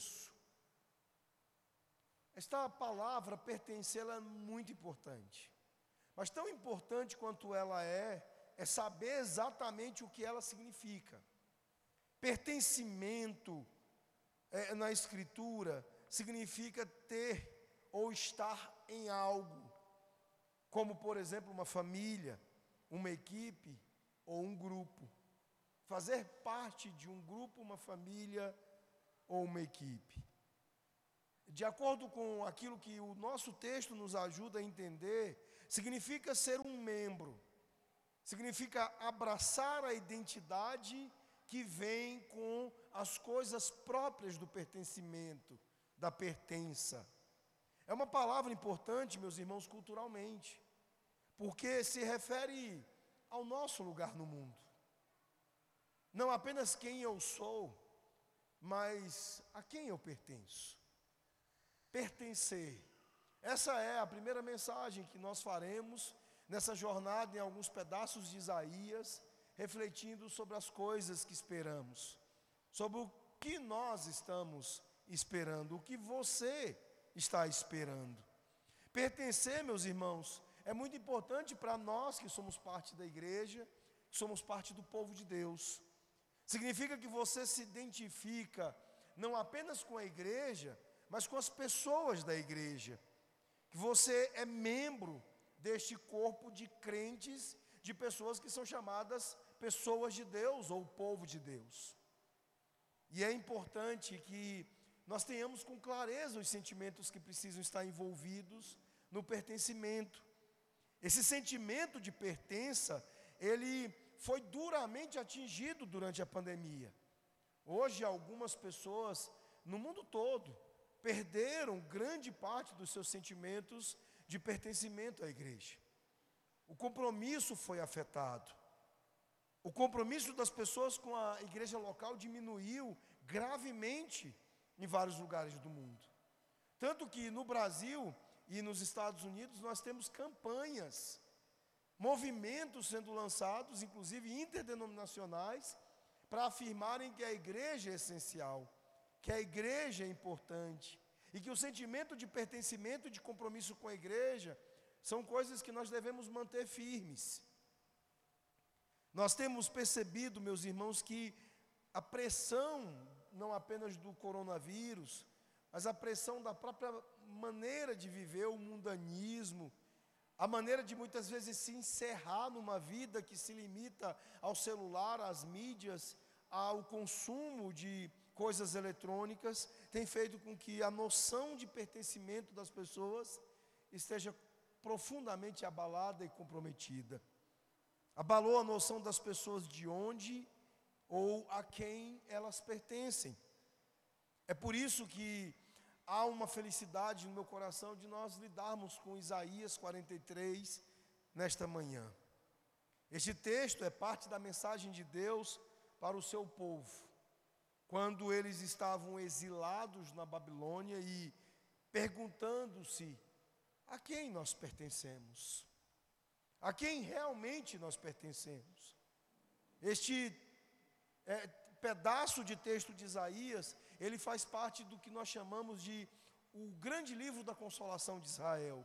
pertenço. Esta palavra pertencer ela é muito importante. Mas tão importante quanto ela é, é saber exatamente o que ela significa. Pertencimento é, na Escritura significa ter ou estar em algo, como por exemplo uma família, uma equipe ou um grupo. Fazer parte de um grupo, uma família ou uma equipe. De acordo com aquilo que o nosso texto nos ajuda a entender, significa ser um membro, significa abraçar a identidade que vem com as coisas próprias do pertencimento, da pertença. É uma palavra importante, meus irmãos, culturalmente, porque se refere ao nosso lugar no mundo. Não apenas quem eu sou, mas a quem eu pertenço. Pertencer. Essa é a primeira mensagem que nós faremos nessa jornada em alguns pedaços de Isaías, refletindo sobre as coisas que esperamos, sobre o que nós estamos esperando, o que você está esperando. Pertencer, meus irmãos, é muito importante para nós que somos parte da igreja, que somos parte do povo de Deus. Significa que você se identifica não apenas com a igreja, mas com as pessoas da igreja. Que você é membro deste corpo de crentes, de pessoas que são chamadas pessoas de Deus ou povo de Deus. E é importante que nós tenhamos com clareza os sentimentos que precisam estar envolvidos no pertencimento. Esse sentimento de pertença, ele foi duramente atingido durante a pandemia. Hoje, algumas pessoas no mundo todo perderam grande parte dos seus sentimentos de pertencimento à igreja. O compromisso foi afetado. O compromisso das pessoas com a igreja local diminuiu gravemente em vários lugares do mundo. Tanto que no Brasil e nos Estados Unidos nós temos campanhas movimentos sendo lançados, inclusive interdenominacionais, para afirmarem que a igreja é essencial, que a igreja é importante e que o sentimento de pertencimento e de compromisso com a igreja são coisas que nós devemos manter firmes. Nós temos percebido, meus irmãos, que a pressão, não apenas do coronavírus, mas a pressão da própria maneira de viver, o mundanismo, a maneira de muitas vezes se encerrar numa vida que se limita ao celular, às mídias, ao consumo de coisas eletrônicas, tem feito com que a noção de pertencimento das pessoas esteja profundamente abalada e comprometida. Abalou a noção das pessoas de onde ou a quem elas pertencem. É por isso que há uma felicidade no meu coração de nós lidarmos com Isaías 43 nesta manhã. Este texto é parte da mensagem de Deus para o seu povo, quando eles estavam exilados na Babilônia e perguntando-se a quem nós pertencemos, a quem realmente nós pertencemos. Este é, pedaço de texto de Isaías, ele faz parte do que nós chamamos de o grande livro da consolação de Israel,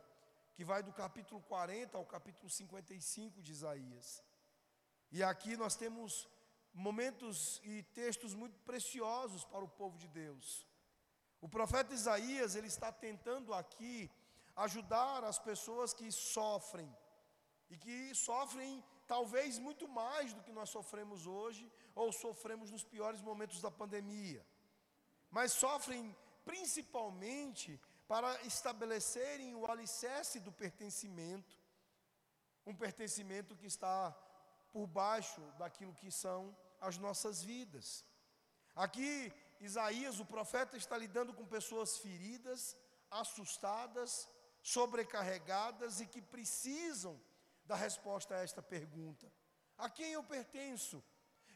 que vai do capítulo 40 ao capítulo 55 de Isaías. E aqui nós temos momentos e textos muito preciosos para o povo de Deus. O profeta Isaías, ele está tentando aqui ajudar as pessoas que sofrem e que sofrem talvez muito mais do que nós sofremos hoje, ou sofremos nos piores momentos da pandemia, mas sofrem principalmente para estabelecerem o alicerce do pertencimento, um pertencimento que está por baixo daquilo que são as nossas vidas. Aqui, Isaías, o profeta, está lidando com pessoas feridas, assustadas, sobrecarregadas e que precisam da resposta a esta pergunta: a quem eu pertenço?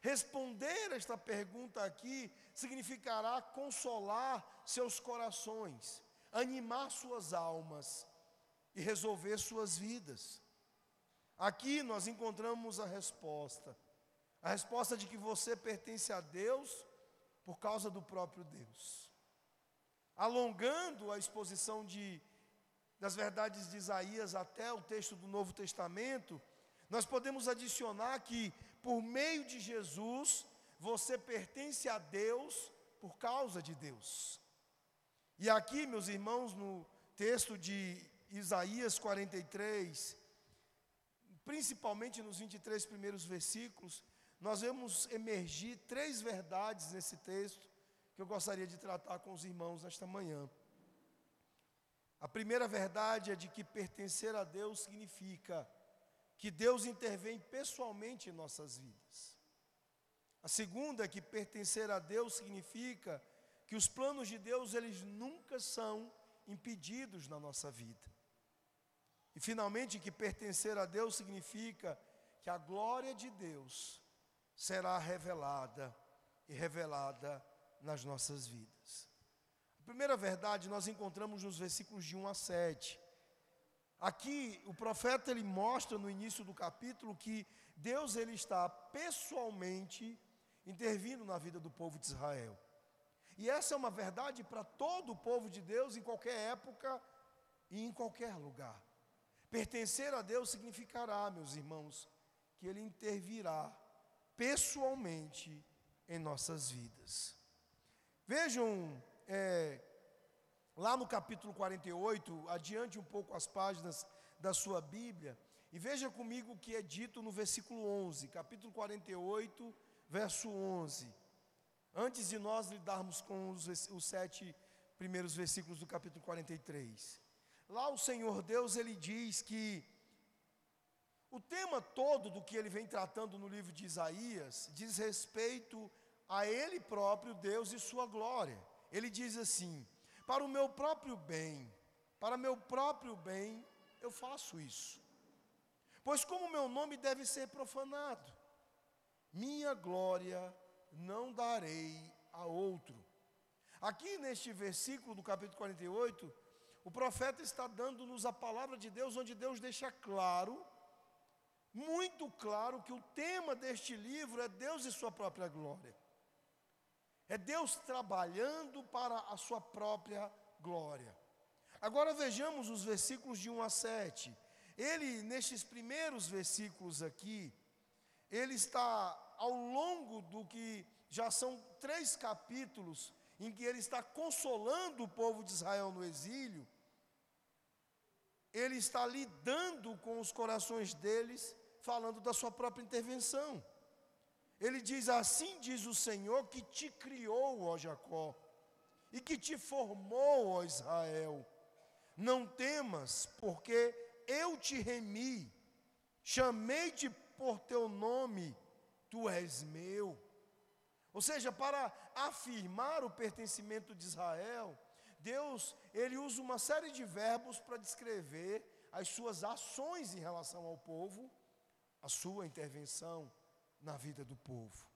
Responder esta pergunta aqui significará consolar seus corações, animar suas almas e resolver suas vidas. Aqui nós encontramos a resposta. A resposta de que você pertence a Deus por causa do próprio Deus. alongando a exposição de, das verdades de Isaías até o texto do Novo Testamento, nós podemos adicionar que, por meio de Jesus, você pertence a Deus por causa de Deus. E aqui, meus irmãos, no texto de Isaías 43, principalmente nos 23 primeiros versículos, nós vemos emergir três verdades nesse texto que eu gostaria de tratar com os irmãos nesta manhã. A primeira verdade é de que pertencer a Deus significa que Deus intervém pessoalmente em nossas vidas. A segunda é que pertencer a Deus significa que os planos de Deus eles nunca são impedidos na nossa vida. E finalmente que pertencer a Deus significa que a glória de Deus será revelada e revelada nas nossas vidas. A primeira verdade nós encontramos nos versículos de 1 a 7. Aqui o profeta ele mostra no início do capítulo que Deus ele está pessoalmente intervindo na vida do povo de Israel. E essa é uma verdade para todo o povo de Deus em qualquer época e em qualquer lugar. Pertencer a Deus significará, meus irmãos, que Ele intervirá pessoalmente em nossas vidas. Vejam, é, lá no capítulo 48, adiante um pouco as páginas da sua Bíblia, e veja comigo o que é dito no versículo 11, capítulo 48, verso 11. Antes de nós lidarmos com os, os sete primeiros versículos do capítulo 43. Lá o Senhor Deus, ele diz que o tema todo do que ele vem tratando no livro de Isaías diz respeito a ele próprio, Deus e sua glória. Ele diz assim: para o meu próprio bem, para meu próprio bem, eu faço isso. Pois como meu nome deve ser profanado, minha glória não darei a outro. Aqui neste versículo do capítulo 48, o profeta está dando-nos a palavra de Deus, onde Deus deixa claro, muito claro, que o tema deste livro é Deus e sua própria glória. É Deus trabalhando para a sua própria glória. Agora vejamos os versículos de 1 a 7. Ele, nestes primeiros versículos aqui, ele está ao longo do que já são três capítulos, em que ele está consolando o povo de Israel no exílio, ele está lidando com os corações deles, falando da sua própria intervenção. Ele diz: Assim diz o Senhor que te criou, ó Jacó, e que te formou, ó Israel. Não temas, porque eu te remi, chamei-te por teu nome, tu és meu. Ou seja, para afirmar o pertencimento de Israel, Deus, ele usa uma série de verbos para descrever as suas ações em relação ao povo, a sua intervenção, na vida do povo.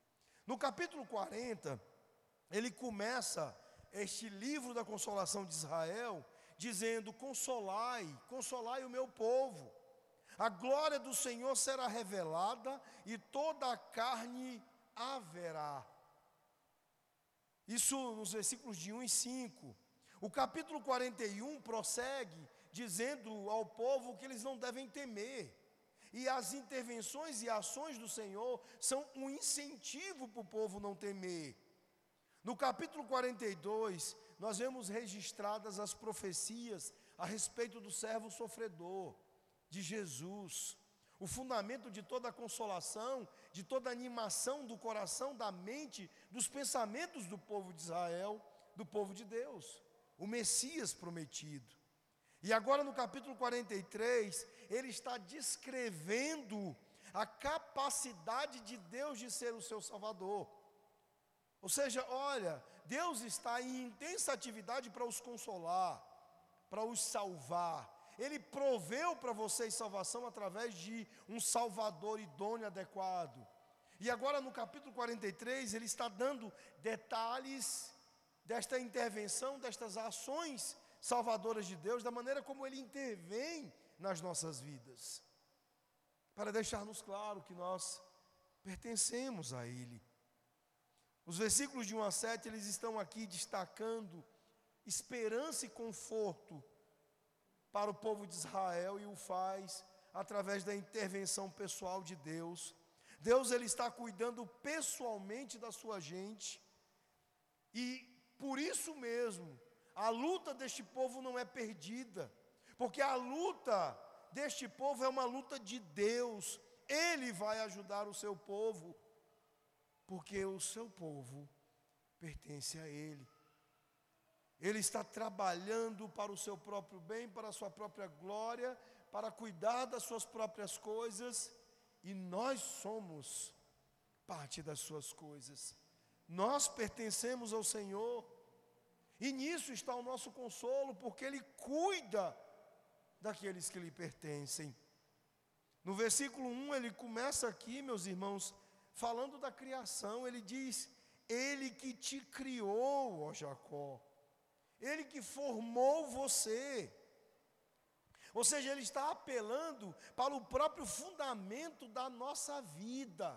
No capítulo 40, ele começa este livro da consolação de Israel, dizendo: Consolai, consolai o meu povo. A glória do Senhor será revelada e toda a carne haverá. Isso nos versículos de 1 e 5. O capítulo 41 prossegue dizendo ao povo que eles não devem temer. E as intervenções e ações do Senhor são um incentivo para o povo não temer. No capítulo 42, nós vemos registradas as profecias a respeito do servo sofredor, de Jesus. O fundamento de toda a consolação, de toda a animação do coração, da mente, dos pensamentos do povo de Israel, do povo de Deus. O Messias prometido. E agora no capítulo 43, ele está descrevendo a capacidade de Deus de ser o seu Salvador. Ou seja, olha, Deus está em intensa atividade para os consolar, para os salvar. Ele proveu para vocês salvação através de um Salvador idôneo, adequado. E agora no capítulo 43, ele está dando detalhes desta intervenção, destas ações salvadoras de Deus, da maneira como Ele intervém nas nossas vidas, para deixar-nos claro que nós pertencemos a Ele. Os versículos de 1 a 7, eles estão aqui destacando esperança e conforto para o povo de Israel e o faz através da intervenção pessoal de Deus. Deus ele está cuidando pessoalmente da sua gente. E por isso mesmo, a luta deste povo não é perdida, porque a luta deste povo é uma luta de Deus. Ele vai ajudar o seu povo, porque o seu povo pertence a ele. Ele está trabalhando para o seu próprio bem, para a sua própria glória, para cuidar das suas próprias coisas, e nós somos parte das suas coisas. Nós pertencemos ao Senhor, e nisso está o nosso consolo, porque Ele cuida daqueles que lhe pertencem. No versículo 1, ele começa aqui, meus irmãos, falando da criação, ele diz: Ele que te criou, ó Jacó. Ele que formou você. Ou seja, ele está apelando para o próprio fundamento da nossa vida.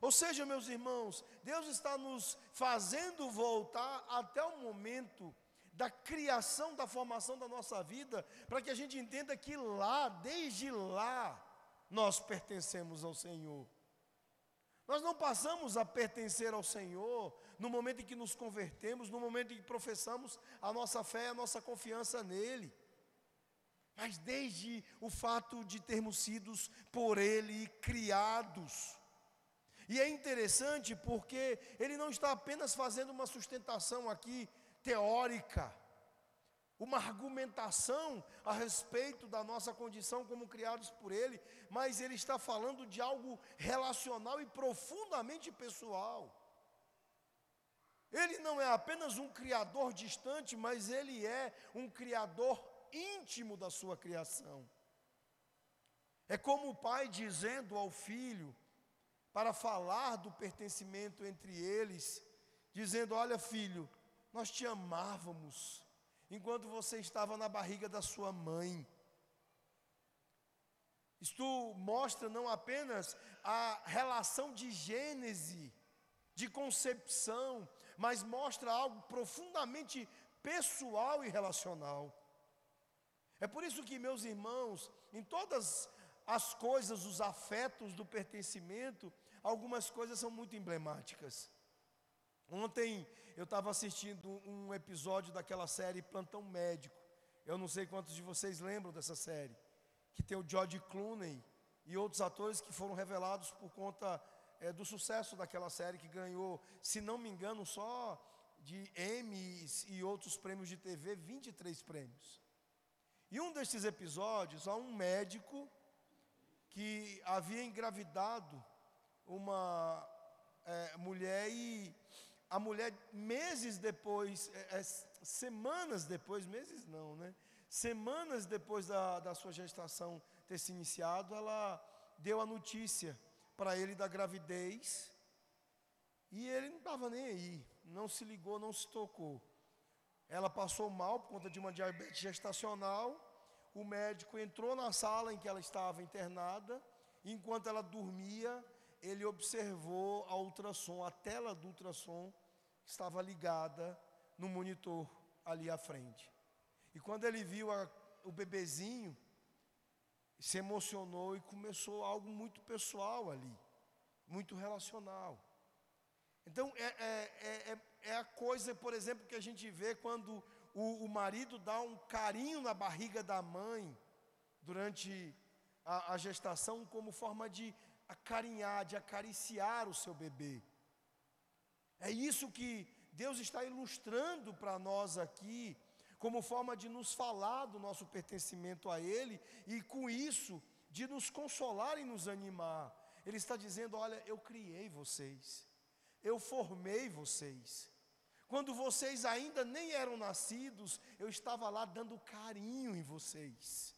Ou seja, meus irmãos, Deus está nos fazendo voltar até o momento da criação, da formação da nossa vida, para que a gente entenda que lá, desde lá, nós pertencemos ao Senhor. Nós não passamos a pertencer ao Senhor no momento em que nos convertemos, no momento em que professamos a nossa fé, a nossa confiança nele. Mas desde o fato de termos sido por Ele criados. E é interessante porque Ele não está apenas fazendo uma sustentação aqui teórica, uma argumentação a respeito da nossa condição como criados por Ele, mas Ele está falando de algo relacional e profundamente pessoal. Ele não é apenas um criador distante, mas ele é um criador íntimo da sua criação. É como o pai dizendo ao filho, para falar do pertencimento entre eles, dizendo: Olha, filho, nós te amávamos enquanto você estava na barriga da sua mãe. Isto mostra não apenas a relação de gênese, de concepção, mas mostra algo profundamente pessoal e relacional. É por isso que, meus irmãos, em todas as coisas, os afetos do pertencimento, algumas coisas são muito emblemáticas. Ontem eu estava assistindo um episódio daquela série Plantão Médico. Eu não sei quantos de vocês lembram dessa série, que tem o George Clooney e outros atores que foram revelados por conta é, do sucesso daquela série que ganhou, se não me engano, só de Emmys e outros prêmios de TV, 23 prêmios. E um desses episódios, há um médico que havia engravidado uma é, mulher e a mulher, meses depois, é, é, semanas depois, meses não, né? Semanas depois da, da sua gestação ter se iniciado, ela deu a notícia para ele da gravidez, e ele não estava nem aí, não se ligou, não se tocou. Ela passou mal por conta de uma diabetes gestacional. O médico entrou na sala em que ela estava internada. Enquanto ela dormia, ele observou a ultrassom, a tela do ultrassom estava ligada no monitor ali à frente. E quando ele viu a, o bebezinho, se emocionou e começou algo muito pessoal ali, muito relacional. Então, é, é, é, é a coisa, por exemplo, que a gente vê quando o, o marido dá um carinho na barriga da mãe durante a, a gestação, como forma de acarinhar, de acariciar o seu bebê. É isso que Deus está ilustrando para nós aqui, como forma de nos falar do nosso pertencimento a Ele e com isso de nos consolar e nos animar. Ele está dizendo: Olha, eu criei vocês, eu formei vocês. Quando vocês ainda nem eram nascidos, eu estava lá dando carinho em vocês,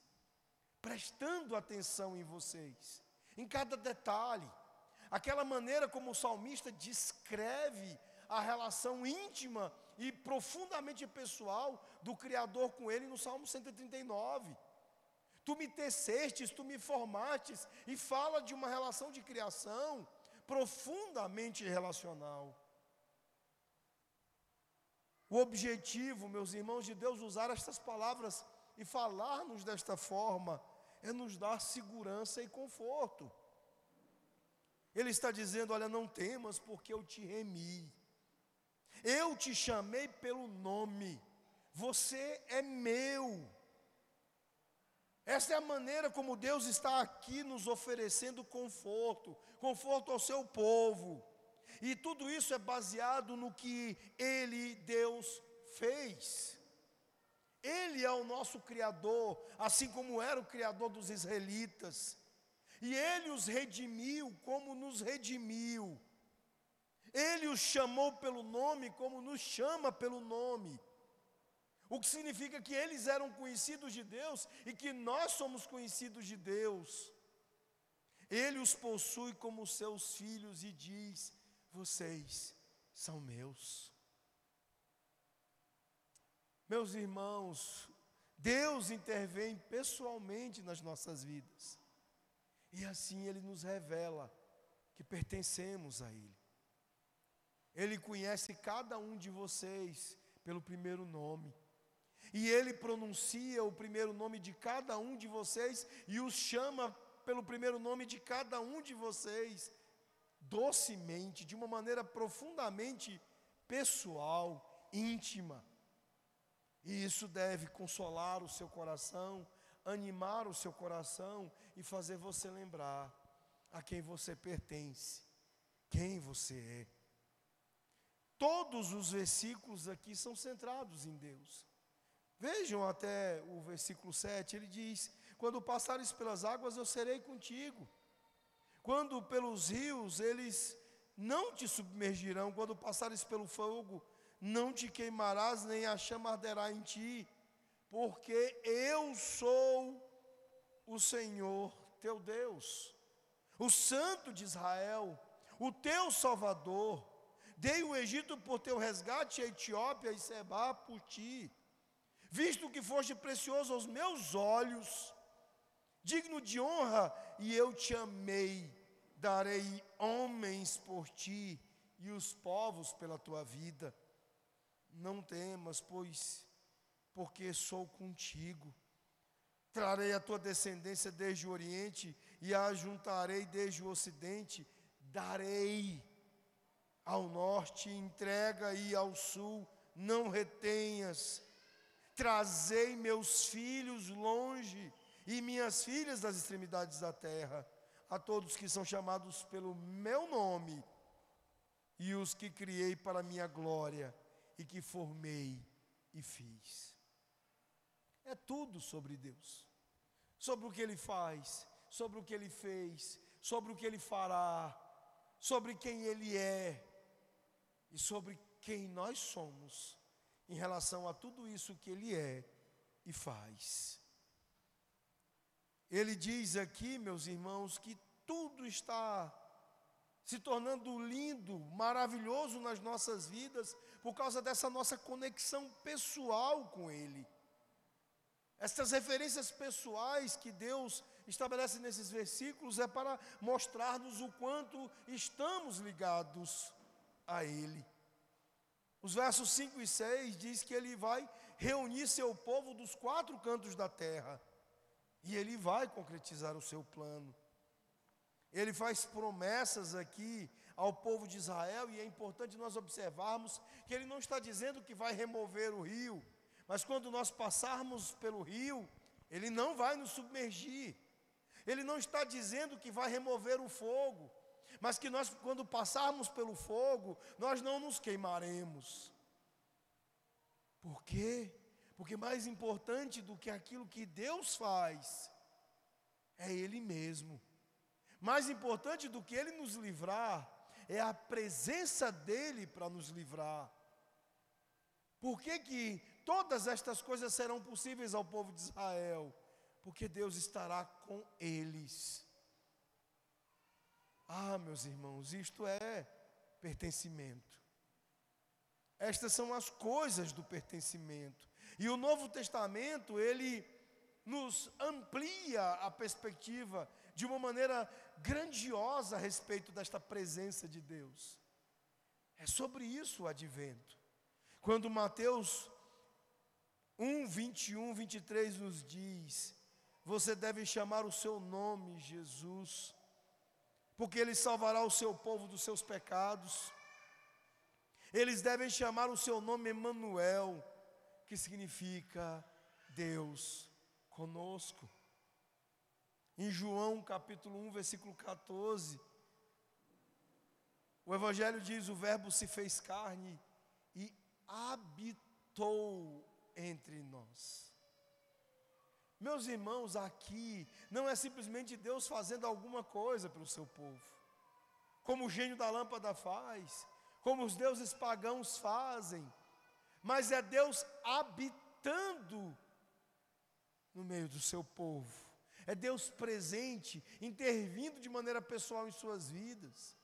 prestando atenção em vocês, em cada detalhe. Aquela maneira como o salmista descreve a relação íntima e profundamente pessoal do Criador com ele no Salmo 139. Tu me tecestes, tu me formates, e fala de uma relação de criação profundamente relacional. O objetivo, meus irmãos, de Deus usar estas palavras e falar-nos desta forma é nos dar segurança e conforto. Ele está dizendo: Olha, não temas, porque eu te remi. Eu te chamei pelo nome. Você é meu. Essa é a maneira como Deus está aqui nos oferecendo conforto, conforto ao seu povo. E tudo isso é baseado no que Ele, Deus, fez. Ele é o nosso Criador, assim como era o Criador dos israelitas. E Ele os redimiu como nos redimiu. Ele os chamou pelo nome como nos chama pelo nome. O que significa que eles eram conhecidos de Deus e que nós somos conhecidos de Deus. Ele os possui como seus filhos e diz: Vocês são meus. Meus irmãos, Deus intervém pessoalmente nas nossas vidas. E assim Ele nos revela que pertencemos a Ele. Ele conhece cada um de vocês pelo primeiro nome. E Ele pronuncia o primeiro nome de cada um de vocês e os chama pelo primeiro nome de cada um de vocês, docemente, de uma maneira profundamente pessoal, íntima. E isso deve consolar o seu coração, animar o seu coração e fazer você lembrar a quem você pertence, quem você é. Todos os versículos aqui são centrados em Deus. Vejam até o versículo 7, ele diz: Quando passares pelas águas, eu serei contigo. Quando pelos rios, eles não te submergirão. Quando passares pelo fogo, não te queimarás, nem a chama arderá em ti, porque eu sou o Senhor teu Deus, o Santo de Israel, o teu Salvador. Dei o Egito por teu resgate, a Etiópia e Seba por ti. Visto que foste precioso aos meus olhos, digno de honra, e eu te amei, darei homens por ti e os povos pela tua vida. Não temas, pois, porque sou contigo. Trarei a tua descendência desde o Oriente e a juntarei desde o Ocidente. Darei ao norte, entrega e ao sul, não retenhas. Trazei meus filhos longe e minhas filhas das extremidades da terra, a todos que são chamados pelo meu nome e os que criei para minha glória e que formei e fiz. É tudo sobre Deus, sobre o que Ele faz, sobre o que Ele fez, sobre o que Ele fará, sobre quem Ele é e sobre quem nós somos em relação a tudo isso que Ele é e faz. Ele diz aqui, meus irmãos, que tudo está se tornando lindo, maravilhoso nas nossas vidas, por causa dessa nossa conexão pessoal com Ele. Essas referências pessoais que Deus estabelece nesses versículos é para mostrar-nos o quanto estamos ligados a Ele. Os versos 5 e 6 diz que ele vai reunir seu povo dos quatro cantos da terra. E ele vai concretizar o seu plano. Ele faz promessas aqui ao povo de Israel, e é importante nós observarmos que ele não está dizendo que vai remover o rio, mas quando nós passarmos pelo rio, ele não vai nos submergir. Ele não está dizendo que vai remover o fogo, mas que nós, quando passarmos pelo fogo, nós não nos queimaremos. Por quê? Porque mais importante do que aquilo que Deus faz é Ele mesmo. Mais importante do que Ele nos livrar é a presença dEle para nos livrar. Por que, que todas estas coisas serão possíveis ao povo de Israel? Porque Deus estará com eles. Ah, meus irmãos, isto é pertencimento. Estas são as coisas do pertencimento. E o Novo Testamento, ele nos amplia a perspectiva de uma maneira grandiosa a respeito desta presença de Deus. É sobre isso o advento. Quando Mateus 1, 21, 23 nos diz: Você deve chamar o seu nome, Jesus, porque Ele salvará o seu povo dos seus pecados. Eles devem chamar o seu nome Emanuel, que significa Deus conosco. Em João capítulo 1, versículo 14, o Evangelho diz: O Verbo se fez carne e habitou entre nós. Meus irmãos, aqui não é simplesmente Deus fazendo alguma coisa pelo seu povo, como o gênio da lâmpada faz, como os deuses pagãos fazem, mas é Deus habitando no meio do seu povo, é Deus presente, intervindo de maneira pessoal em suas vidas.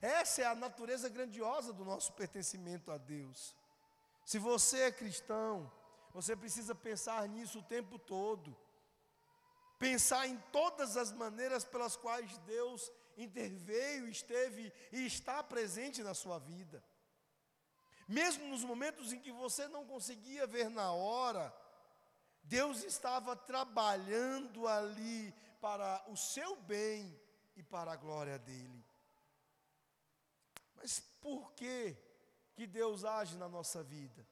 Essa é a natureza grandiosa do nosso pertencimento a Deus. Se você é cristão, você precisa pensar nisso o tempo todo. Pensar em todas as maneiras pelas quais Deus interveio, esteve e está presente na sua vida. Mesmo nos momentos em que você não conseguia ver na hora, Deus estava trabalhando ali para o seu bem e para a glória dele. Mas por que que Deus age na nossa vida?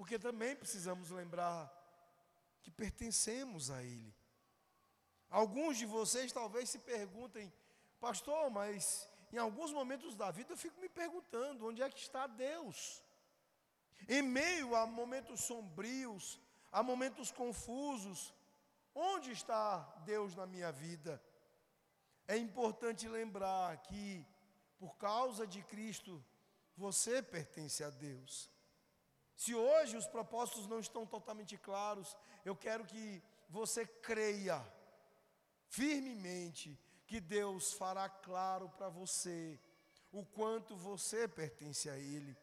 Porque também precisamos lembrar que pertencemos a Ele. Alguns de vocês talvez se perguntem, pastor, mas em alguns momentos da vida eu fico me perguntando: onde é que está Deus? Em meio a momentos sombrios, a momentos confusos, onde está Deus na minha vida? É importante lembrar que, por causa de Cristo, você pertence a Deus. Se hoje os propósitos não estão totalmente claros, eu quero que você creia firmemente que Deus fará claro para você o quanto você pertence a Ele.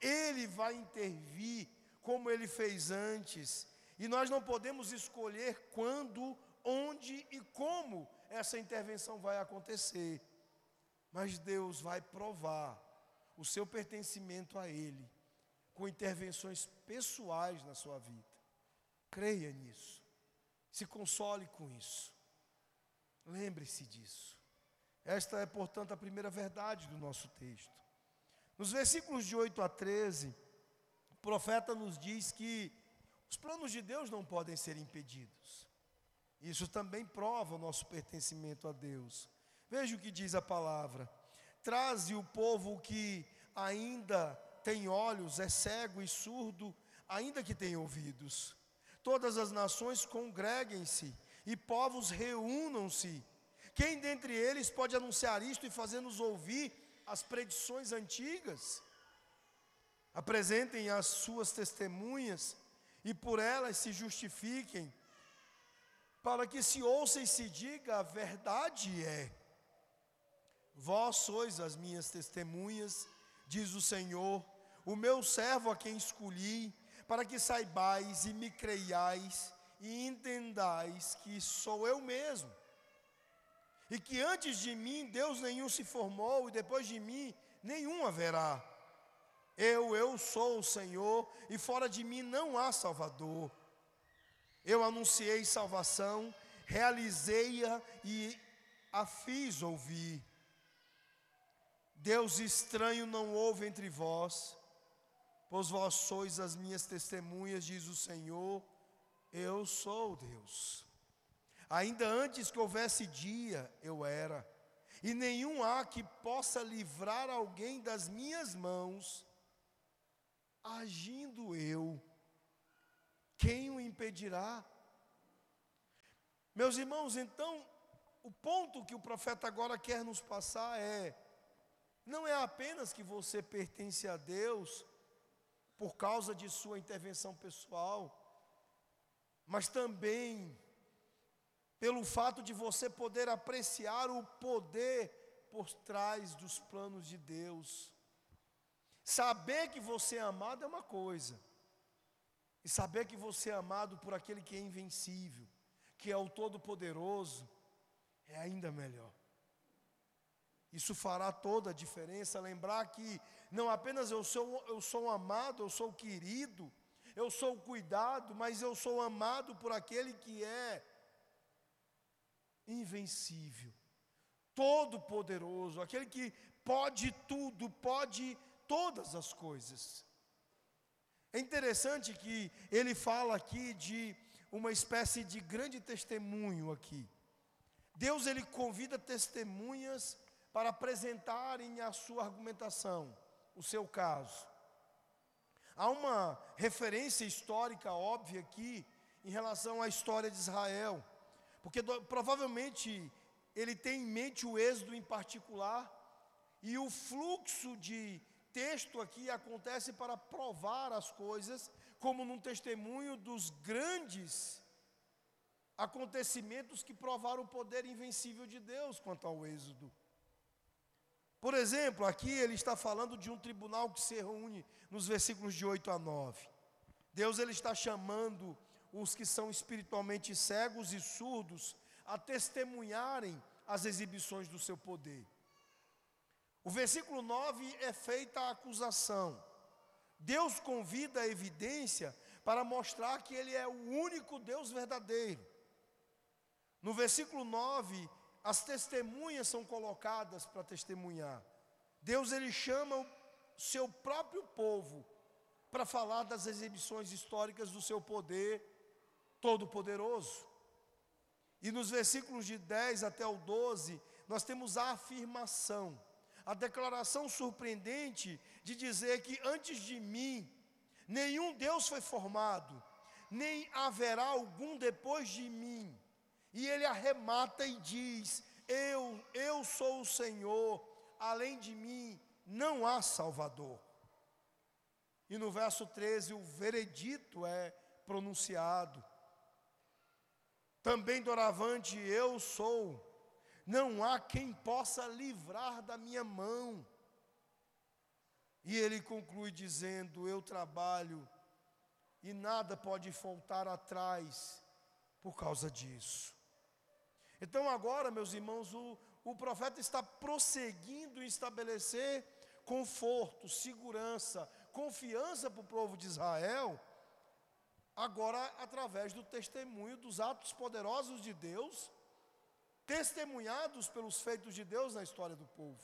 Ele vai intervir como Ele fez antes, e nós não podemos escolher quando, onde e como essa intervenção vai acontecer, mas Deus vai provar o seu pertencimento a Ele com intervenções pessoais na sua vida. Creia nisso. Se console com isso. Lembre-se disso. Esta é, portanto, a primeira verdade do nosso texto. Nos versículos de 8 a 13, o profeta nos diz que os planos de Deus não podem ser impedidos. Isso também prova o nosso pertencimento a Deus. Veja o que diz a palavra: Traze o povo que ainda tem olhos, é cego e surdo, ainda que tenha ouvidos. Todas as nações congreguem-se e povos reúnam-se. Quem dentre eles pode anunciar isto e fazer-nos ouvir as predições antigas? Apresentem as suas testemunhas e por elas se justifiquem, para que se ouça e se diga: a verdade é. Vós sois as minhas testemunhas diz o Senhor, o meu servo a quem escolhi, para que saibais e me creiais e entendais que sou eu mesmo. E que antes de mim Deus nenhum se formou e depois de mim nenhum haverá. Eu, eu sou o Senhor e fora de mim não há Salvador. Eu anunciei salvação, realizei-a e a fiz ouvir. Deus estranho não houve entre vós, pois vós sois as minhas testemunhas, diz o Senhor, eu sou Deus. Ainda antes que houvesse dia, eu era, e nenhum há que possa livrar alguém das minhas mãos, agindo eu, quem o impedirá? Meus irmãos, então, o ponto que o profeta agora quer nos passar é: não é apenas que você pertence a Deus por causa de sua intervenção pessoal, mas também pelo fato de você poder apreciar o poder por trás dos planos de Deus. Saber que você é amado é uma coisa, e saber que você é amado por aquele que é invencível, que é o Todo-Poderoso, é ainda melhor. Isso fará toda a diferença. Lembrar que não apenas eu sou, eu sou amado, eu sou querido, eu sou cuidado, mas eu sou amado por aquele que é invencível, todo-poderoso, aquele que pode tudo, pode todas as coisas. É interessante que ele fala aqui de uma espécie de grande testemunho aqui. Deus ele convida testemunhas para apresentarem a sua argumentação, o seu caso. Há uma referência histórica óbvia aqui em relação à história de Israel, porque do, provavelmente ele tem em mente o êxodo em particular, e o fluxo de texto aqui acontece para provar as coisas, como num testemunho dos grandes acontecimentos que provaram o poder invencível de Deus quanto ao êxodo. Por exemplo, aqui ele está falando de um tribunal que se reúne nos versículos de 8 a 9. Deus ele está chamando os que são espiritualmente cegos e surdos a testemunharem as exibições do seu poder. O versículo 9 é feita a acusação. Deus convida a evidência para mostrar que Ele é o único Deus verdadeiro. No versículo 9, as testemunhas são colocadas para testemunhar. Deus ele chama o seu próprio povo para falar das exibições históricas do seu poder todo-poderoso. E nos versículos de 10 até o 12, nós temos a afirmação, a declaração surpreendente de dizer que antes de mim nenhum Deus foi formado, nem haverá algum depois de mim. E ele arremata e diz: Eu, eu sou o Senhor, além de mim não há Salvador. E no verso 13, o veredito é pronunciado. Também doravante eu sou, não há quem possa livrar da minha mão. E ele conclui dizendo: Eu trabalho e nada pode faltar atrás por causa disso. Então, agora, meus irmãos, o, o profeta está prosseguindo em estabelecer conforto, segurança, confiança para o povo de Israel, agora através do testemunho dos atos poderosos de Deus, testemunhados pelos feitos de Deus na história do povo.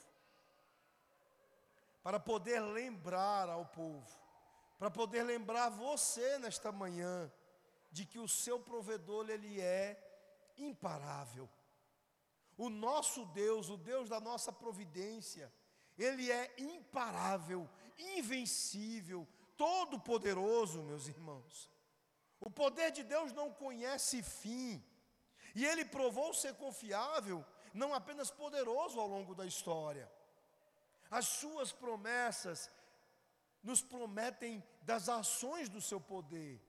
Para poder lembrar ao povo, para poder lembrar você nesta manhã, de que o seu provedor, ele é imparável. O nosso Deus, o Deus da nossa providência, Ele é imparável, invencível, todo-poderoso, meus irmãos. O poder de Deus não conhece fim, e Ele provou ser confiável, não apenas poderoso ao longo da história. As Suas promessas nos prometem das ações do Seu poder,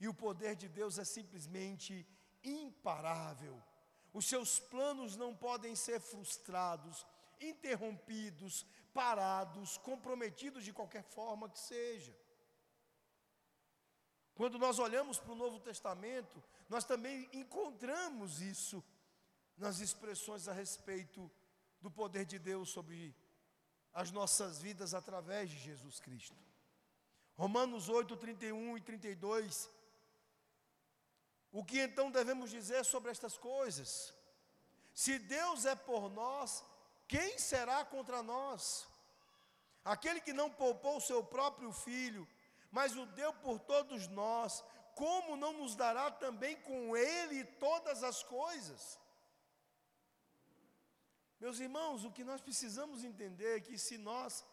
e o poder de Deus é simplesmente imparável. Os seus planos não podem ser frustrados, interrompidos, parados, comprometidos de qualquer forma que seja. Quando nós olhamos para o Novo Testamento, nós também encontramos isso nas expressões a respeito do poder de Deus sobre as nossas vidas através de Jesus Cristo. Romanos 8, 31 e 32 o que então devemos dizer sobre estas coisas? Se Deus é por nós, quem será contra nós? Aquele que não poupou seu próprio filho, mas o deu por todos nós, como não nos dará também com ele todas as coisas? Meus irmãos, o que nós precisamos entender é que se nós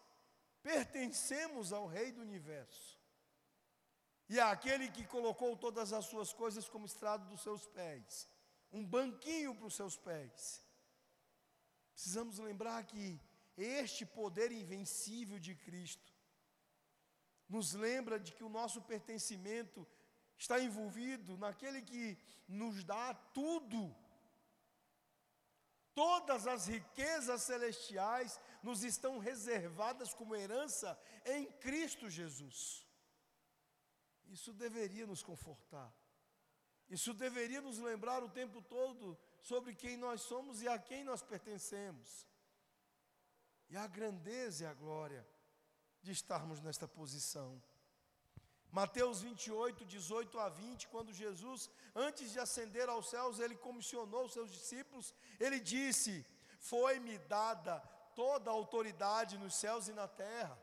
pertencemos ao Rei do universo, e aquele que colocou todas as suas coisas como estrado dos seus pés, um banquinho para os seus pés. Precisamos lembrar que este poder invencível de Cristo nos lembra de que o nosso pertencimento está envolvido naquele que nos dá tudo. Todas as riquezas celestiais nos estão reservadas como herança em Cristo Jesus. Isso deveria nos confortar. Isso deveria nos lembrar o tempo todo sobre quem nós somos e a quem nós pertencemos. e a grandeza e a glória de estarmos nesta posição. Mateus 28, 18 a 20, quando Jesus, antes de ascender aos céus, ele comissionou os seus discípulos, ele disse: Foi-me dada toda a autoridade nos céus e na terra.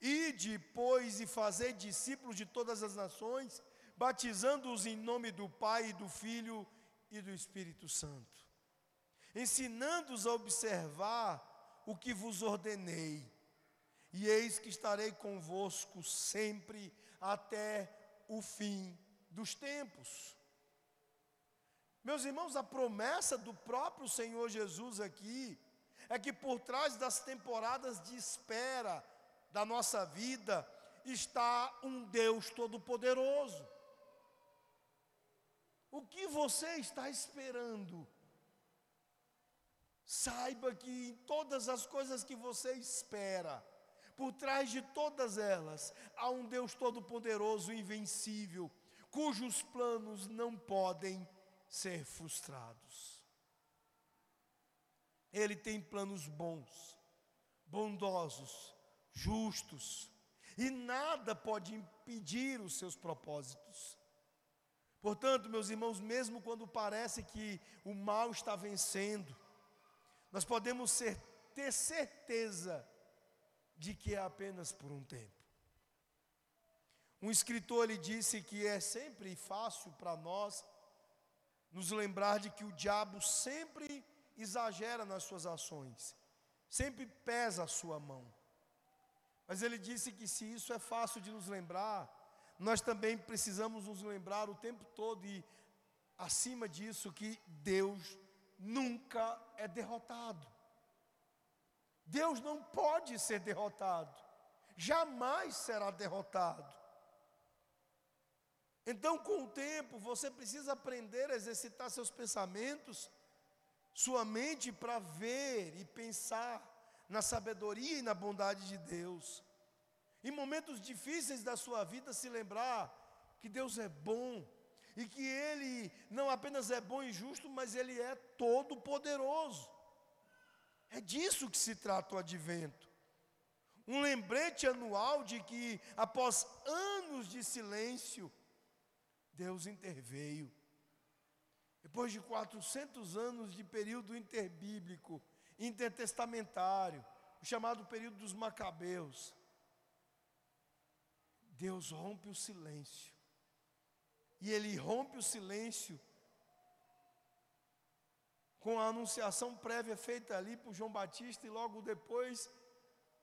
Ide, pois, e fazei discípulos de todas as nações, batizando-os em nome do Pai, e do Filho e do Espírito Santo, ensinando-os a observar o que vos ordenei. E eis que estarei convosco sempre até o fim dos tempos. Meus irmãos, a promessa do próprio Senhor Jesus aqui é que por trás das temporadas de espera da nossa vida está um Deus Todo-Poderoso. O que você está esperando? Saiba que em todas as coisas que você espera, por trás de todas elas, há um Deus Todo-Poderoso, invencível, cujos planos não podem ser frustrados. Ele tem planos bons, bondosos, justos, e nada pode impedir os seus propósitos. Portanto, meus irmãos, mesmo quando parece que o mal está vencendo, nós podemos ser, ter certeza de que é apenas por um tempo. Um escritor lhe disse que é sempre fácil para nós nos lembrar de que o diabo sempre exagera nas suas ações, sempre pesa a sua mão. Mas ele disse que se isso é fácil de nos lembrar, nós também precisamos nos lembrar o tempo todo e, acima disso, que Deus nunca é derrotado. Deus não pode ser derrotado, jamais será derrotado. Então, com o tempo, você precisa aprender a exercitar seus pensamentos, sua mente, para ver e pensar na sabedoria e na bondade de Deus. Em momentos difíceis da sua vida, se lembrar que Deus é bom e que Ele não apenas é bom e justo, mas Ele é todo-poderoso. É disso que se trata o advento. Um lembrete anual de que, após anos de silêncio, Deus interveio. Depois de 400 anos de período interbíblico, intertestamentário, o chamado período dos Macabeus, Deus rompe o silêncio. E Ele rompe o silêncio com a anunciação prévia feita ali por João Batista e logo depois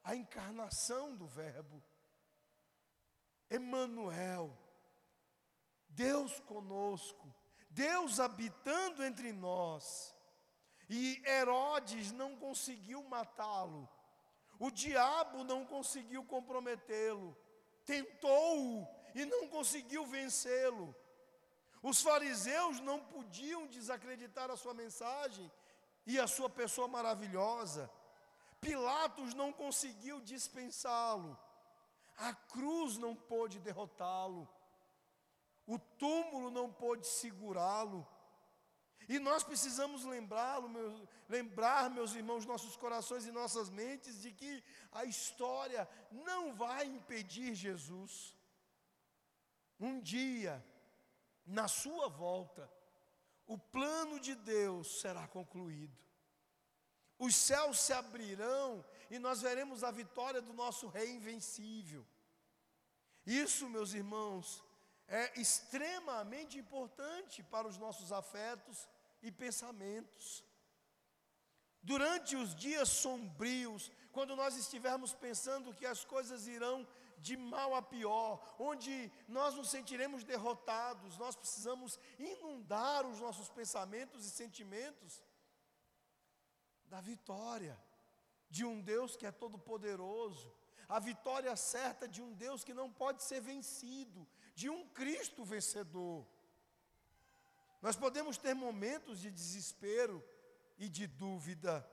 a encarnação do Verbo. Emmanuel, Deus conosco, Deus habitando entre nós. E Herodes não conseguiu matá-lo, o diabo não conseguiu comprometê-lo, tentou-o e não conseguiu vencê-lo. Os fariseus não podiam desacreditar a sua mensagem e a sua pessoa maravilhosa. Pilatos não conseguiu dispensá-lo. A cruz não pôde derrotá-lo. O túmulo não pôde segurá-lo. E nós precisamos lembrá-lo, lembrar, meus irmãos, nossos corações e nossas mentes, de que a história não vai impedir Jesus. Um dia, na sua volta, o plano de Deus será concluído. Os céus se abrirão e nós veremos a vitória do nosso Rei invencível. Isso, meus irmãos, é extremamente importante para os nossos afetos e pensamentos. Durante os dias sombrios, quando nós estivermos pensando que as coisas irão de mal a pior, onde nós nos sentiremos derrotados, nós precisamos inundar os nossos pensamentos e sentimentos da vitória de um Deus que é todo-poderoso, a vitória certa de um Deus que não pode ser vencido, de um Cristo vencedor. Nós podemos ter momentos de desespero e de dúvida,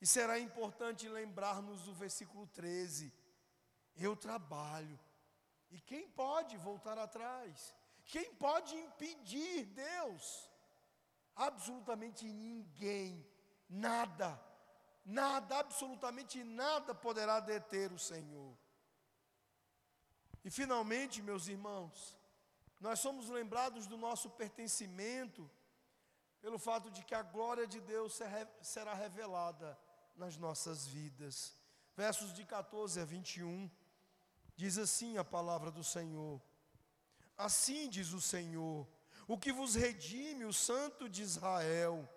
e será importante lembrar-nos do versículo 13 eu trabalho. E quem pode voltar atrás? Quem pode impedir Deus? Absolutamente ninguém, nada. nada, absolutamente nada poderá deter o Senhor. E finalmente, meus irmãos, nós somos lembrados do nosso pertencimento pelo fato de que a glória de Deus será revelada nas nossas vidas. Versos de 14 a 21, diz assim a palavra do Senhor: Assim diz o Senhor, o que vos redime, o Santo de Israel.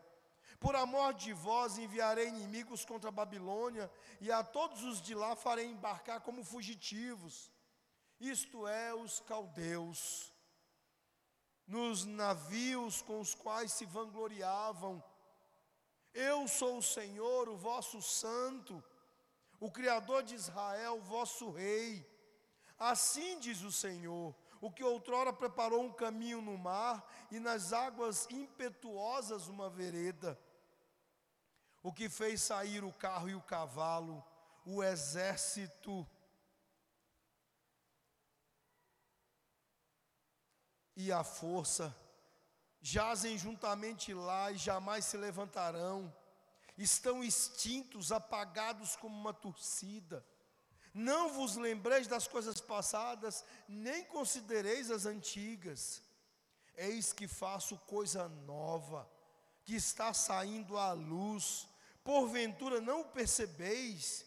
Por amor de vós enviarei inimigos contra a Babilônia, e a todos os de lá farei embarcar como fugitivos, isto é, os caldeus nos navios com os quais se vangloriavam. Eu sou o Senhor, o vosso santo, o Criador de Israel, o vosso rei. Assim diz o Senhor, o que outrora preparou um caminho no mar e nas águas impetuosas uma vereda, o que fez sair o carro e o cavalo, o exército e a força, jazem juntamente lá e jamais se levantarão, estão extintos, apagados como uma torcida. Não vos lembreis das coisas passadas, nem considereis as antigas. Eis que faço coisa nova, que está saindo à luz, porventura não o percebeis?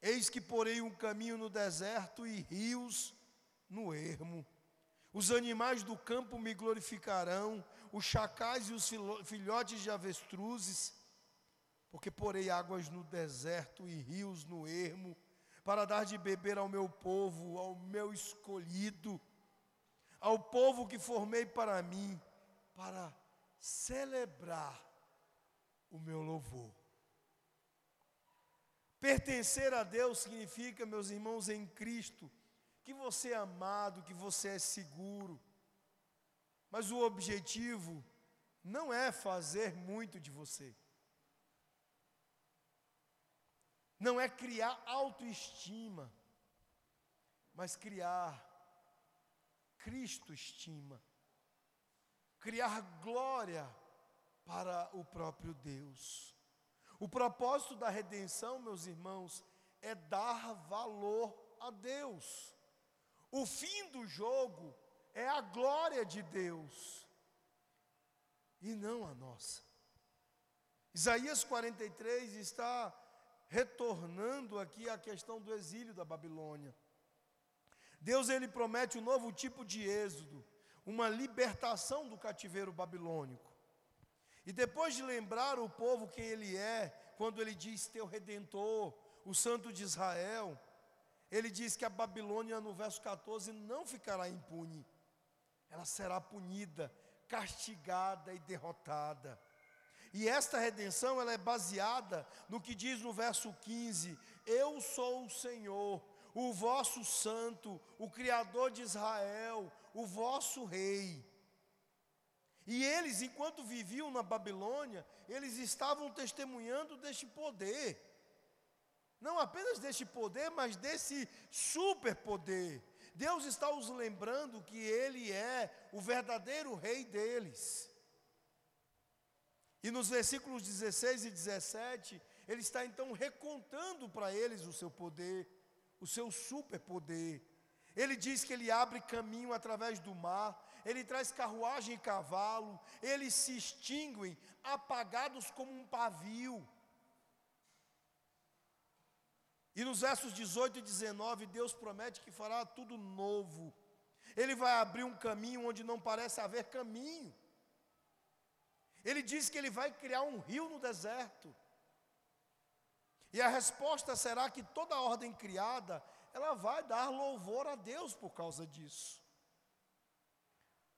Eis que porei um caminho no deserto e rios no ermo. Os animais do campo me glorificarão, os chacais e os filhotes de avestruzes, porque porei águas no deserto e rios no ermo, para dar de beber ao meu povo, ao meu escolhido, ao povo que formei para mim, para celebrar o meu louvor. Pertencer a Deus significa, meus irmãos, em Cristo, que você é amado, que você é seguro. Mas o objetivo não é fazer muito de você. Não é criar autoestima, mas criar Cristo estima. Criar glória para o próprio Deus. O propósito da redenção, meus irmãos, é dar valor a Deus. O fim do jogo é a glória de Deus e não a nossa. Isaías 43 está retornando aqui à questão do exílio da Babilônia. Deus ele promete um novo tipo de êxodo, uma libertação do cativeiro babilônico. E depois de lembrar o povo quem ele é, quando ele diz teu redentor, o santo de Israel, ele diz que a Babilônia, no verso 14, não ficará impune, ela será punida, castigada e derrotada. E esta redenção ela é baseada no que diz no verso 15: Eu sou o Senhor, o vosso santo, o Criador de Israel, o vosso rei. E eles, enquanto viviam na Babilônia, eles estavam testemunhando deste poder. Não apenas deste poder, mas desse superpoder. Deus está os lembrando que Ele é o verdadeiro Rei deles. E nos versículos 16 e 17, Ele está então recontando para eles o seu poder, o seu superpoder. Ele diz que Ele abre caminho através do mar, Ele traz carruagem e cavalo, eles se extinguem, apagados como um pavio. E nos versos 18 e 19, Deus promete que fará tudo novo. Ele vai abrir um caminho onde não parece haver caminho. Ele diz que ele vai criar um rio no deserto. E a resposta será que toda a ordem criada, ela vai dar louvor a Deus por causa disso.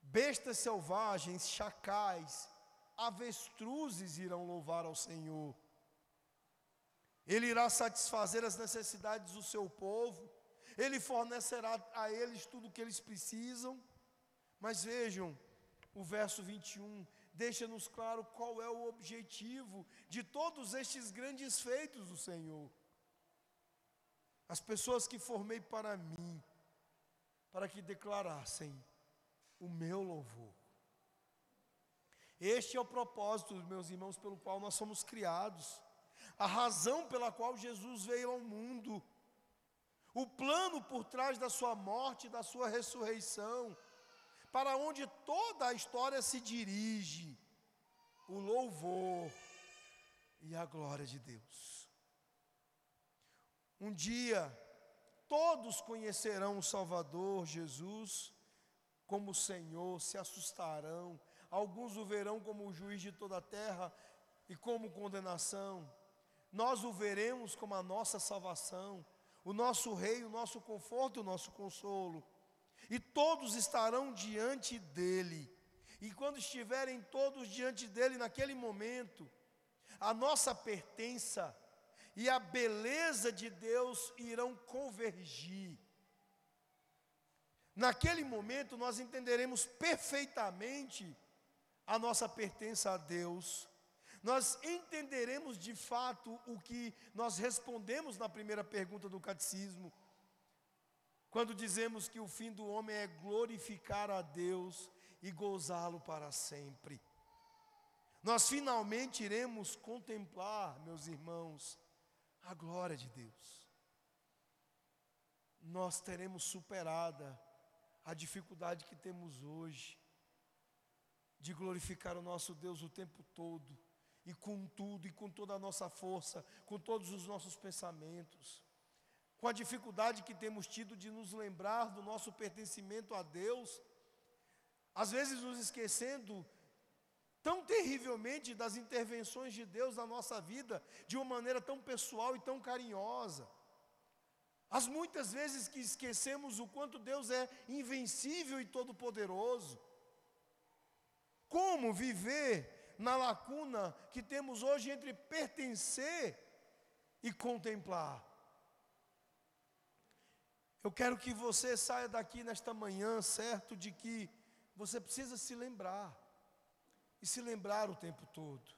Bestas selvagens, chacais, avestruzes irão louvar ao Senhor. Ele irá satisfazer as necessidades do seu povo, ele fornecerá a eles tudo o que eles precisam. Mas vejam, o verso 21 deixa-nos claro qual é o objetivo de todos estes grandes feitos do Senhor. As pessoas que formei para mim, para que declarassem o meu louvor. Este é o propósito, meus irmãos, pelo qual nós somos criados a razão pela qual Jesus veio ao mundo, o plano por trás da sua morte e da sua ressurreição, para onde toda a história se dirige, o louvor e a glória de Deus. Um dia, todos conhecerão o Salvador Jesus como Senhor, se assustarão, alguns o verão como o juiz de toda a terra e como condenação, nós o veremos como a nossa salvação, o nosso Rei, o nosso conforto, o nosso consolo, e todos estarão diante dEle, e quando estiverem todos diante dEle naquele momento, a nossa pertença e a beleza de Deus irão convergir. Naquele momento nós entenderemos perfeitamente a nossa pertença a Deus nós entenderemos de fato o que nós respondemos na primeira pergunta do catecismo, quando dizemos que o fim do homem é glorificar a Deus e gozá-lo para sempre. Nós finalmente iremos contemplar, meus irmãos, a glória de Deus. Nós teremos superada a dificuldade que temos hoje de glorificar o nosso Deus o tempo todo e com tudo, e com toda a nossa força, com todos os nossos pensamentos, com a dificuldade que temos tido de nos lembrar do nosso pertencimento a Deus, às vezes nos esquecendo tão terrivelmente das intervenções de Deus na nossa vida, de uma maneira tão pessoal e tão carinhosa. As muitas vezes que esquecemos o quanto Deus é invencível e todo-poderoso. Como viver na lacuna que temos hoje entre pertencer e contemplar. Eu quero que você saia daqui nesta manhã, certo, de que você precisa se lembrar, e se lembrar o tempo todo.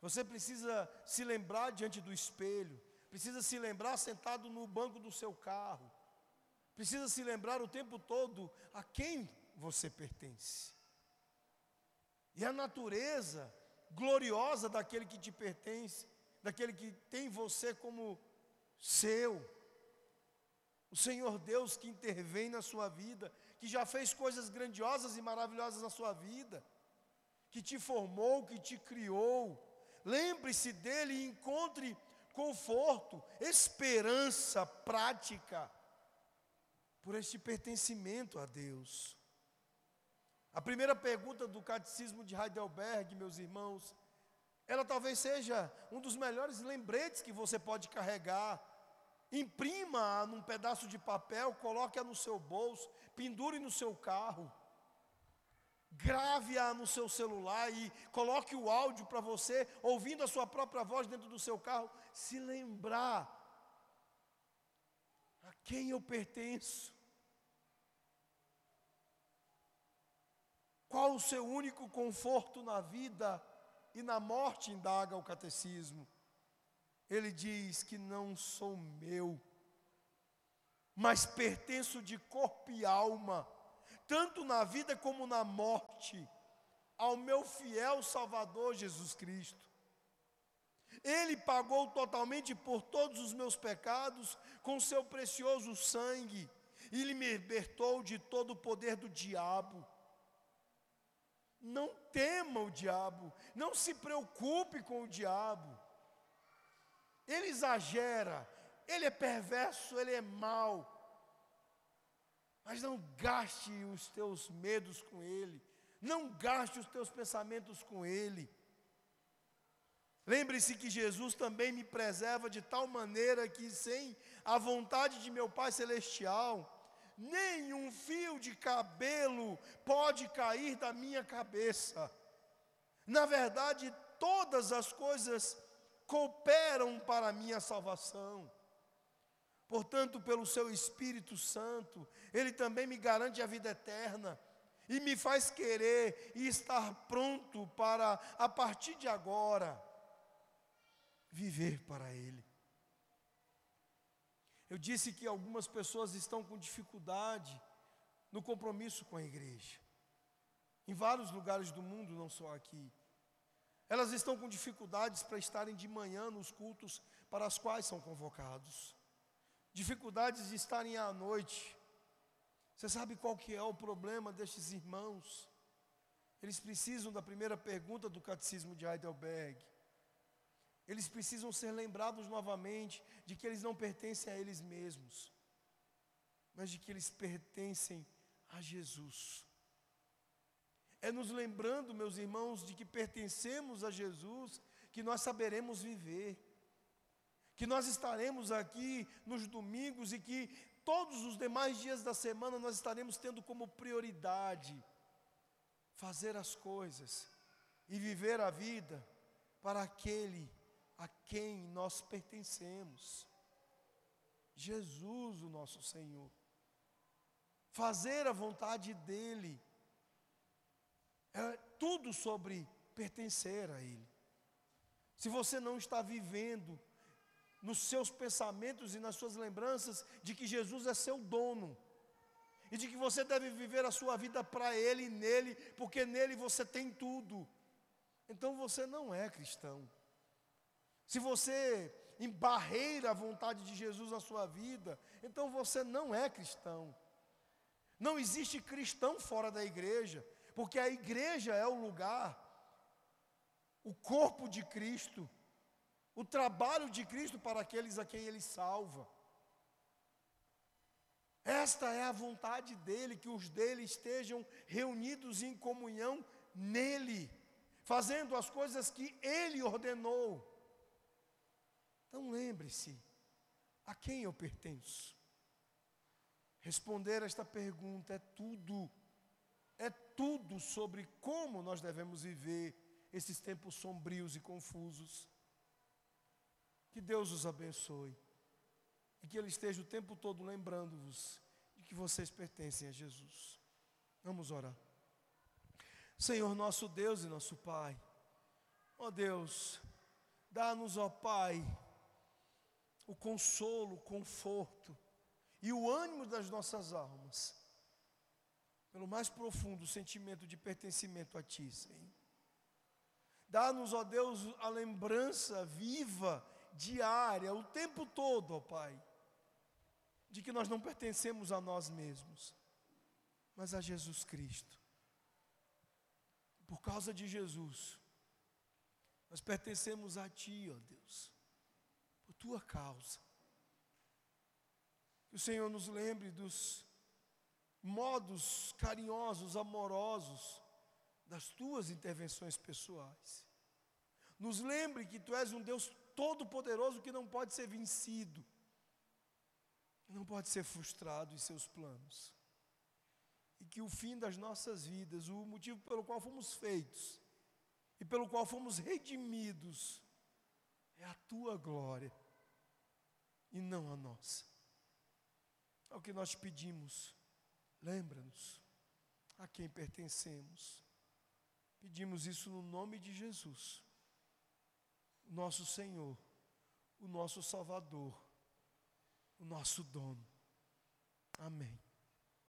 Você precisa se lembrar diante do espelho, precisa se lembrar sentado no banco do seu carro, precisa se lembrar o tempo todo a quem você pertence. E a natureza gloriosa daquele que te pertence, daquele que tem você como seu. O Senhor Deus que intervém na sua vida, que já fez coisas grandiosas e maravilhosas na sua vida, que te formou, que te criou. Lembre-se dele e encontre conforto, esperança prática por este pertencimento a Deus. A primeira pergunta do Catecismo de Heidelberg, meus irmãos, ela talvez seja um dos melhores lembretes que você pode carregar. Imprima-a num pedaço de papel, coloque-a no seu bolso, pendure no seu carro. Grave-a no seu celular e coloque o áudio para você, ouvindo a sua própria voz dentro do seu carro, se lembrar a quem eu pertenço. Qual o seu único conforto na vida e na morte? indaga o catecismo. Ele diz que não sou meu, mas pertenço de corpo e alma, tanto na vida como na morte, ao meu fiel Salvador Jesus Cristo. Ele pagou totalmente por todos os meus pecados com seu precioso sangue e me libertou de todo o poder do diabo não tema o diabo, não se preocupe com o diabo. Ele exagera, ele é perverso, ele é mau. Mas não gaste os teus medos com ele, não gaste os teus pensamentos com ele. Lembre-se que Jesus também me preserva de tal maneira que, sem a vontade de meu Pai Celestial, nem um fio de cabelo pode cair da minha cabeça. Na verdade, todas as coisas cooperam para a minha salvação. Portanto, pelo seu Espírito Santo, Ele também me garante a vida eterna e me faz querer e estar pronto para, a partir de agora, viver para Ele. Eu disse que algumas pessoas estão com dificuldade no compromisso com a igreja. Em vários lugares do mundo, não só aqui. Elas estão com dificuldades para estarem de manhã nos cultos para os quais são convocados. Dificuldades de estarem à noite. Você sabe qual que é o problema destes irmãos? Eles precisam da primeira pergunta do catecismo de Heidelberg. Eles precisam ser lembrados novamente de que eles não pertencem a eles mesmos, mas de que eles pertencem a Jesus. É nos lembrando, meus irmãos, de que pertencemos a Jesus, que nós saberemos viver, que nós estaremos aqui nos domingos e que todos os demais dias da semana nós estaremos tendo como prioridade fazer as coisas e viver a vida para aquele a quem nós pertencemos. Jesus, o nosso Senhor. Fazer a vontade dEle é tudo sobre pertencer a Ele. Se você não está vivendo nos seus pensamentos e nas suas lembranças de que Jesus é seu dono, e de que você deve viver a sua vida para Ele e nele, porque nele você tem tudo, então você não é cristão. Se você embarreira a vontade de Jesus na sua vida, então você não é cristão. Não existe cristão fora da igreja, porque a igreja é o lugar, o corpo de Cristo, o trabalho de Cristo para aqueles a quem Ele salva. Esta é a vontade dele, que os dele estejam reunidos em comunhão nele, fazendo as coisas que ele ordenou. Então lembre-se, a quem eu pertenço? Responder esta pergunta é tudo, é tudo sobre como nós devemos viver esses tempos sombrios e confusos. Que Deus os abençoe e que Ele esteja o tempo todo lembrando-vos de que vocês pertencem a Jesus. Vamos orar. Senhor nosso Deus e nosso Pai, ó Deus, dá-nos, ó Pai, o consolo, o conforto e o ânimo das nossas almas, pelo mais profundo sentimento de pertencimento a Ti, Senhor. Dá-nos, ó Deus, a lembrança viva, diária, o tempo todo, ó Pai, de que nós não pertencemos a nós mesmos, mas a Jesus Cristo. Por causa de Jesus, nós pertencemos a Ti, ó Deus tua causa. Que o Senhor nos lembre dos modos carinhosos, amorosos das tuas intervenções pessoais. Nos lembre que tu és um Deus todo-poderoso que não pode ser vencido, não pode ser frustrado em seus planos. E que o fim das nossas vidas, o motivo pelo qual fomos feitos e pelo qual fomos redimidos, é a tua glória e não a nossa. É o que nós pedimos. Lembra-nos a quem pertencemos. Pedimos isso no nome de Jesus, nosso Senhor, o nosso Salvador, o nosso dono. Amém.